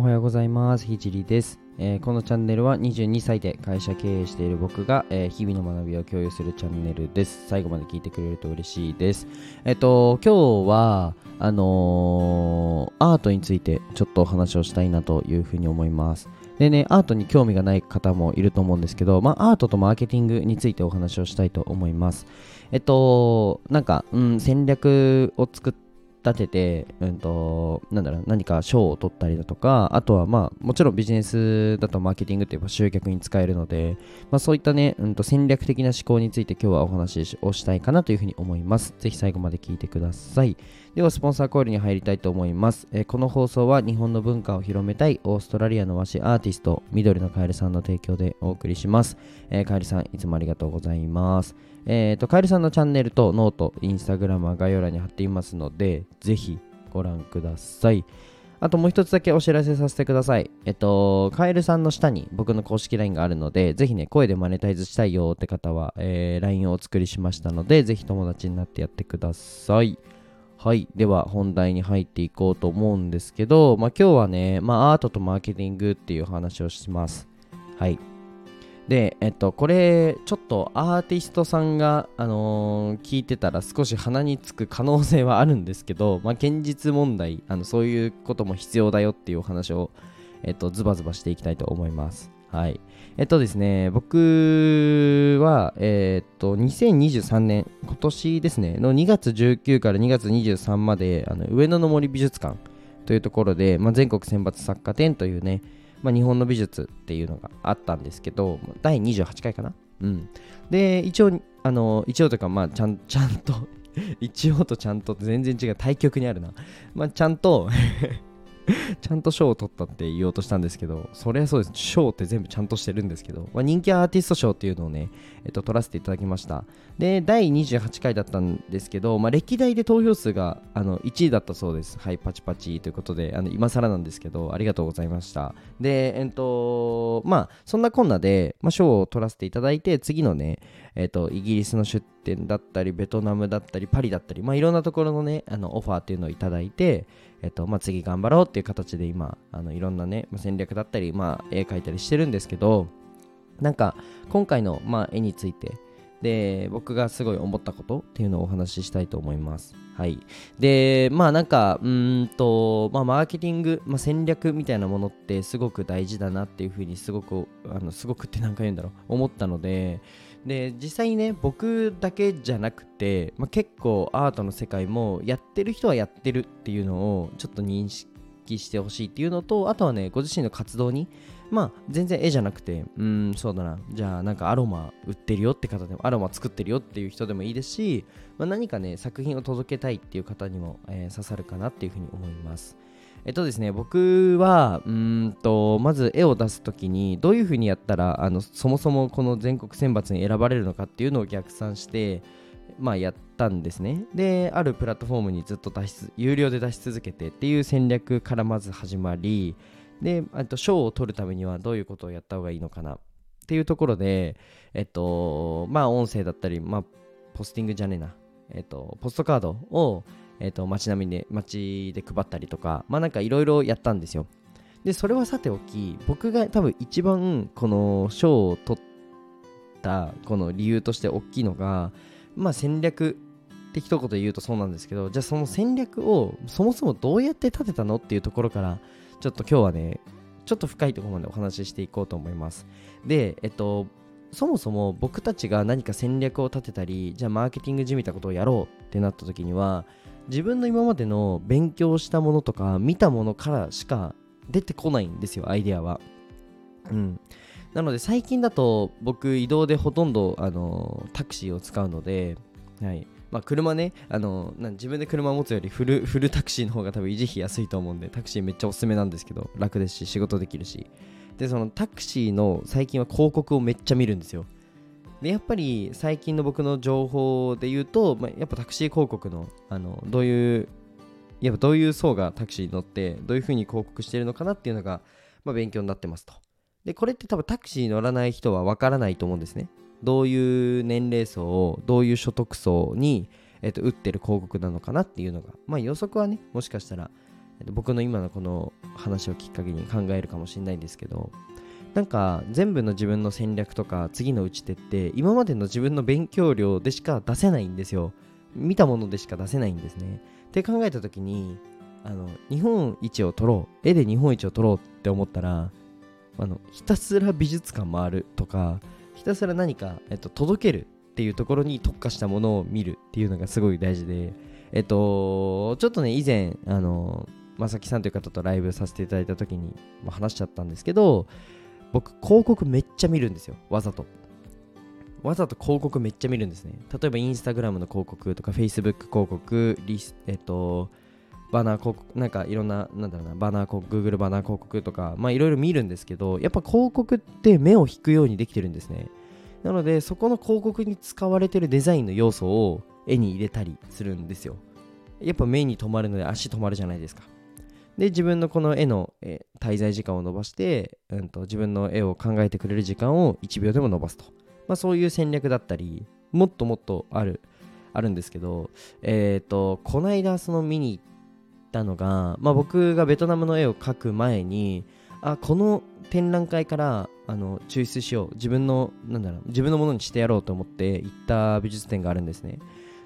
おはようございます。ひじりです、えー、このチャンネルは22歳で会社経営している僕が、えー、日々の学びを共有するチャンネルです。最後まで聞いてくれると嬉しいです。えっと今日はあの、アートについてちょっとお話をしたいなというふうに思います。でね、アートに興味がない方もいると思うんですけど、まあ、アートとマーケティングについてお話をしたいと思います。えっと、なんか、うん、戦略を作って、立てて、うんと、なんだろう、何か賞を取ったりだとか、あとはまあ、もちろんビジネスだとマーケティングっていう集客に使えるので、まあそういったね、うんと戦略的な思考について今日はお話をしたいかなというふうに思います。ぜひ最後まで聞いてください。では、スポンサーコールに入りたいと思います。えー、この放送は日本の文化を広めたいオーストラリアの和紙アーティスト、緑のカエルさんの提供でお送りします。えー、カエルさん、いつもありがとうございます。えっ、ー、と、カエルさんのチャンネルとノート、インスタグラムは概要欄に貼っていますので、ぜひご覧ください。あともう一つだけお知らせさせてください。えっと、カエルさんの下に僕の公式 LINE があるので、ぜひね、声でマネタイズしたいよって方は、えー、LINE をお作りしましたので、ぜひ友達になってやってください。はい。では、本題に入っていこうと思うんですけど、まあ今日はね、まあアートとマーケティングっていう話をします。はい。で、えっと、これ、ちょっとアーティストさんが、あのー、聞いてたら少し鼻につく可能性はあるんですけど、まあ、現実問題、あのそういうことも必要だよっていうお話を、えっと、ズバズバしていきたいと思います。はい。えっとですね、僕は、えー、っと、2023年、今年ですね、の2月19から2月23まで、あの上野の森美術館というところで、まあ、全国選抜作家展というね、まあ、日本の美術っていうのがあったんですけど、第28回かな？うん。で、一応、あの、一応というか、まあ、ちゃん、ちゃんと一応とちゃんと全然違う、対局にあるな。まあ、ちゃんとちゃんと賞を取ったって言おうとしたんですけど、それはそうです。賞って全部ちゃんとしてるんですけど、まあ、人気アーティスト賞っていうのをね、えっと、取らせていただきました。で、第28回だったんですけど、まあ、歴代で投票数があの1位だったそうです。はい、パチパチということで、あの今更なんですけど、ありがとうございました。で、えっと、まあ、そんなこんなで、まあ、賞を取らせていただいて、次のね、えっと、イギリスの出店だったり、ベトナムだったり、パリだったり、まあ、いろんなところのね、あのオファーっていうのをいただいて、えっとまあ、次頑張ろうっていう形で今あのいろんなね、まあ、戦略だったり、まあ、絵描いたりしてるんですけどなんか今回の、まあ、絵についてで僕がすごい思ったことっていうのをお話ししたいと思います。はい、でまあなんかうんと、まあ、マーケティング、まあ、戦略みたいなものってすごく大事だなっていうふうにすごくあのすごくって何か言うんだろう思ったのでで実際にね僕だけじゃなくて、まあ、結構アートの世界もやってる人はやってるっていうのをちょっと認識してほしいっていうのとあとはねご自身の活動にまあ全然絵じゃなくてうんそうだな。じゃあなんかアロマ売ってるよって方でもアロマ作ってるよっていう人でもいいですし、まあ、何かね作品を届けたいっていう方にも、えー、刺さるかなっていうふうに思います。えっとですね、僕は、うんと、まず絵を出すときに、どういうふうにやったら、あの、そもそもこの全国選抜に選ばれるのかっていうのを逆算して、まあ、やったんですね。で、あるプラットフォームにずっと出し、有料で出し続けてっていう戦略からまず始まり、で、と賞を取るためにはどういうことをやった方がいいのかなっていうところで、えっと、まあ、音声だったり、まあ、ポスティングじゃねえな、えっと、ポストカードを、えっ、と、街並みで、街で配ったりとか、まあなんかいろいろやったんですよ。で、それはさておき、僕が多分一番この賞を取ったこの理由として大きいのが、まあ戦略って一言言うとそうなんですけど、じゃあその戦略をそもそもどうやって立てたのっていうところから、ちょっと今日はね、ちょっと深いところまでお話ししていこうと思います。で、えっと、そもそも僕たちが何か戦略を立てたり、じゃあマーケティングじみたことをやろうってなった時には、自分の今までの勉強したものとか見たものからしか出てこないんですよアイデアはうんなので最近だと僕移動でほとんどあのタクシーを使うのではい。まあ、車ねあの自分で車を持つよりフルフルタクシーの方が多分維持費安いと思うんでタクシーめっちゃおすすめなんですけど楽ですし仕事できるし。でそのタクシーの最近は広告をめっちゃ見るんですよ。でやっぱり最近の僕の情報で言うと、まあ、やっぱタクシー広告のあのどういうやっぱどういう層がタクシーに乗ってどういうふうに広告してるのかなっていうのが、まあ、勉強になってますと。でこれって多分タクシー乗らない人はわからないと思うんですね。どういう年齢層をどういう所得層に、えっと、打ってる広告なのかなっていうのが。まあ予測はねもしかしたらえー、と僕の今のこの話をきっかけに考えるかもしれないんですけど。なんか全部の自分の戦略とか次の打ち手って今までの自分の勉強量でしか出せないんですよ。見たものでしか出せないんですね。って考えた時にあの日本一を取ろう。絵で日本一を取ろうって思ったらあのひたすら美術館回るとかひたすら何か、えっと、届けるっていうところに特化したものを見るっていうのがすごい大事でえっとちょっとね以前あのまさきさんという方とライブさせていただいた時に、話しちゃったんですけど僕広告めっちゃ見るんですよ。わざと。わざと広告めっちゃ見るんですね。例えばインスタグラムの広告とかフェイスブック広告リスえっとバナー広告なんかいろんななんだろうなバナー広告 Google バナー広告とかまあいろいろ見るんですけどやっぱ広告って目を引くようにできてるんですね。なのでそこの広告に使われてるデザインの要素を絵に入れたりするんですよ。やっぱ目に留まるので足止まるじゃないですか。で自分のこの絵の、滞在時間を伸ばして、うんと、自分の絵を考えてくれる時間を1秒でも伸ばすと、まあ、そういう戦略だったりもっともっとあるあるんですけどえっ、ー、とこないだその見に行ったのが、まあ、僕がベトナムの絵を描く前にあこの展覧会からあの抽出しよう。自分のなんだろう自分のものにしてやろうと思って行った美術展があるんですね。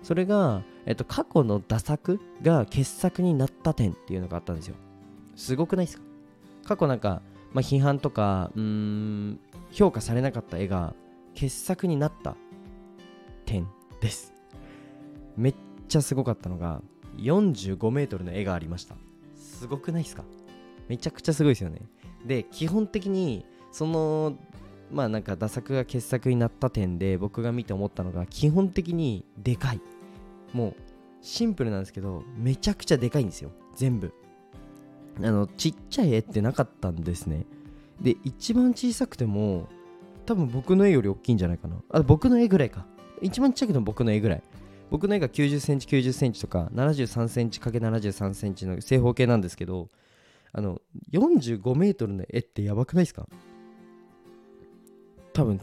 それが、えっと、過去の打作が傑作になった点っていうのがあったんですよ。すごくないですか？過去なんか、まあ、批判とかうん評価されなかった絵が傑作になった点です。めっちゃすごかったのが45メートルの絵がありました。すごくないですか？めちゃくちゃすごいですよね。で基本的にそのまあなんか打作が傑作になった点で僕が見て思ったのが基本的にでかい。もうシンプルなんですけどめちゃくちゃでかいんですよ。全部。あのちっちゃい絵ってなかったんですね。で一番小さくても多分僕の絵より大きいんじゃないかな。あ僕の絵ぐらいか。一番ちっちゃくても僕の絵ぐらい。僕の絵が90センチ90センチとか73センチ ×73 センチの正方形なんですけどあの45メートルの絵ってやばくないですか？多分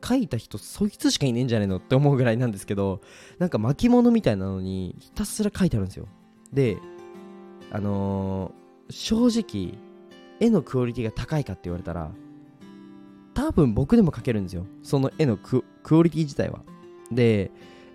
描いた人そいつしかいねえんじゃねえの？って思うぐらいなんですけどなんか巻物みたいなのにひたすら書いてあるんですよ。であのー、正直絵のクオリティが高いかって言われたら多分僕でも描けるんですよ。その絵のクオリティ自体は。で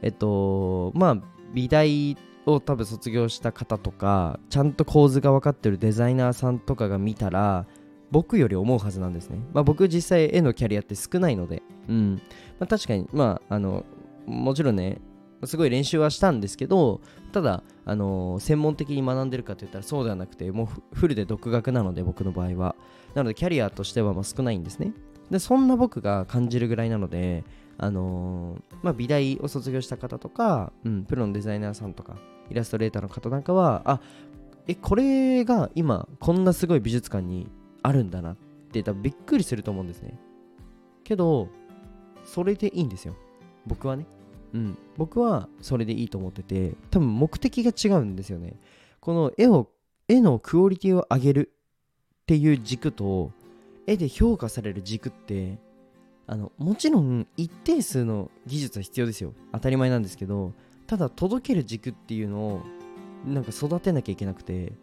えっとまあ美大を多分卒業した方とかちゃんと構図が分かってるデザイナーさんとかが見たら僕より思うはずなんですね。まあ、僕実際絵のキャリアって少ないので、うん。まあ、確かに、まあ、あのもちろんねすごい練習はしたんですけどただ、あの、専門的に学んでるかといったらそうではなくてもうフルで独学なので僕の場合は。なのでキャリアとしてはま少ないんですね。でそんな僕が感じるぐらいなのであのー、まあ、美大を卒業した方とか、うん、プロのデザイナーさんとかイラストレーターの方なんかはあえこれが今こんなすごい美術館にあるんだなって多分びっくりすると思うんですね。けどそれでいいんですよ。僕はね。うん、僕はそれでいいと思ってて多分目的が違うんですよね。この絵を絵のクオリティを上げるっていう軸と絵で評価される軸ってあのもちろん一定数の技術は必要ですよ。当たり前なんですけどただ届ける軸っていうのをなんか育てなきゃいけなくて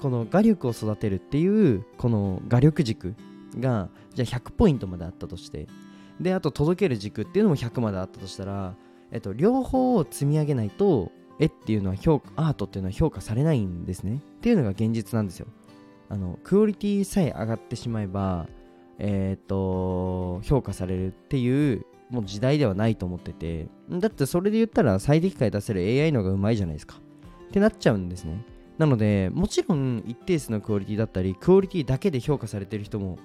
この画力を育てるっていうこの画力軸がじゃあ100ポイントまであったとしてであと届ける軸っていうのも100まであったとしたらえっと、両方を積み上げないと絵っていうのは評価アートっていうのは評価されないんですね。っていうのが現実なんですよ。あのクオリティさえ上がってしまえばえっ、と評価されるっていうもう時代ではないと思ってて。だってそれで言ったら最適解出せる AI の方がうまいじゃないですか。ってなっちゃうんですね。なのでもちろん一定数のクオリティだったりクオリティだけで評価されてる人も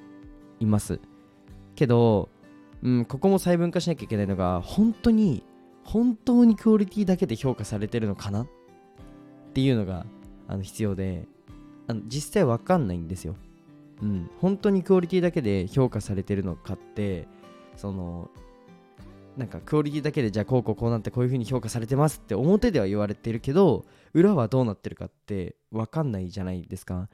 います。けど、うん、ここも細分化しなきゃいけないのが本当に本当にクオリティだけで評価されてるのかな？っていうのがあの必要で。あの実際わかんないんですよ。うん、本当にクオリティだけで評価されてるのかってそのなんかクオリティだけでじゃあこうこうこうなってこういう風に評価されてますって表では言われてるけど裏はどうなってるかって分かんないじゃないですか。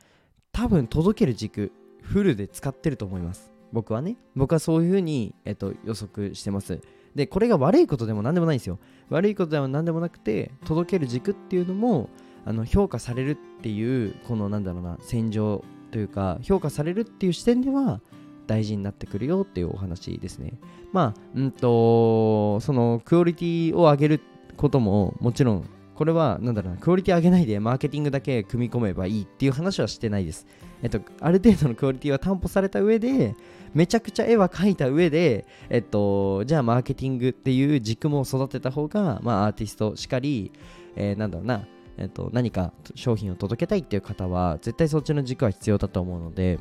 多分届ける軸フルで使ってると思います。僕はね。僕はそういう風に、えっと、予測してます。でこれが悪いことでも何でもないんですよ。悪いことでは何でもなくて届ける軸っていうのもあの評価されるっていうこのなんだろうな戦場というか評価されるっていう視点では大事になってくるよっていうお話ですね。まあうんとそのクオリティを上げることももちろんこれはなんだろうなクオリティ上げないでマーケティングだけ組み込めばいいっていう話はしてないです。えっとある程度のクオリティは担保された上でめちゃくちゃ絵は描いた上で、えっと、じゃあマーケティングっていう軸も育てた方が、まあ、アーティストしかり、えー、なんだろうな、えっと、何か商品を届けたいっていう方は絶対そっちの軸は必要だと思うので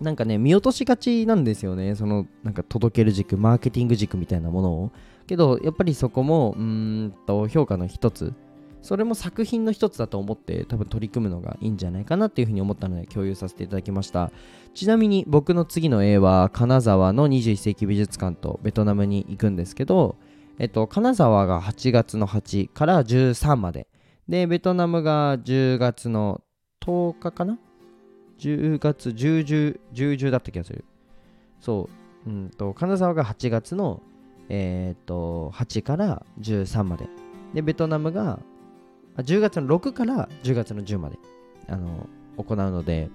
なんかね見落としがちなんですよね。そのなんか届ける軸マーケティング軸みたいなものを。けどやっぱりそこもうんと評価の一つ。それも作品の一つだと思って多分取り組むのがいいんじゃないかなっていうふうに思ったので共有させていただきました。ちなみに僕の次の絵は金沢の21世紀美術館とベトナムに行くんですけどえっと金沢が8月の8から13まででベトナムが10月の10日かな？10月10、10、10、だった気がする。そう、うんと、金沢が8月の、えっ、と、8から13まで。で、ベトナムが、10月の6から10月の10まで、あの、行うので、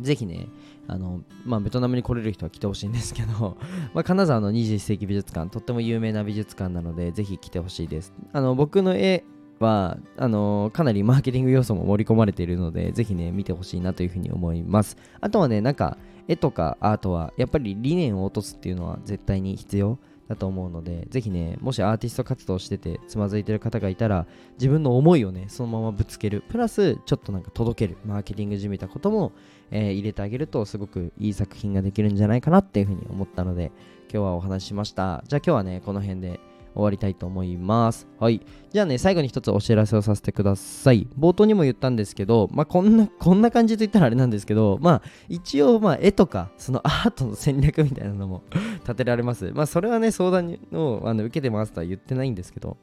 ぜひね、あの、まあ、ベトナムに来れる人は来てほしいんですけど まあ、金沢の21世紀美術館、とっても有名な美術館なので、ぜひ来てほしいです。あの、僕の絵はあのー、かなりマーケティング要素も盛り込まれているので、ぜひね、見てほしいなというふうに思います。あとはね、なんか、絵とかアートは、やっぱり理念を落とすっていうのは絶対に必要だと思うので、ぜひね、もしアーティスト活動しててつまずいてる方がいたら、自分の思いをね、そのままぶつける。プラス、ちょっとなんか届ける。マーケティングじみたことも、えー、入れてあげると、すごくいい作品ができるんじゃないかなっていうふうに思ったので、今日はお話ししました。じゃあ今日はね、この辺で終わりたいと思います。はい。じゃあね、最後に一つお知らせをさせてください。冒頭にも言ったんですけど、まあ、こんな、こんな感じと言ったらあれなんですけど、まあ、一応、まあ、絵とか、そのアートの戦略みたいなのも 立てられます。まあ、それはね、相談をあの受けてますとは言ってないんですけど、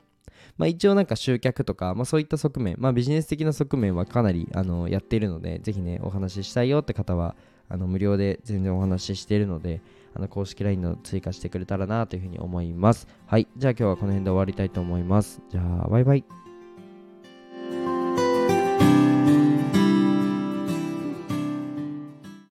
まあ、一応なんか集客とか、まあ、そういった側面、まあ、ビジネス的な側面はかなりあのやっているので、ぜひね、お話ししたいよって方は、あの無料で全然お話ししているので、あの公式 LINE の追加してくれたらなというふうに思います。はい。じゃあ今日はこの辺で終わりたいと思います。じゃあ、バイバイ。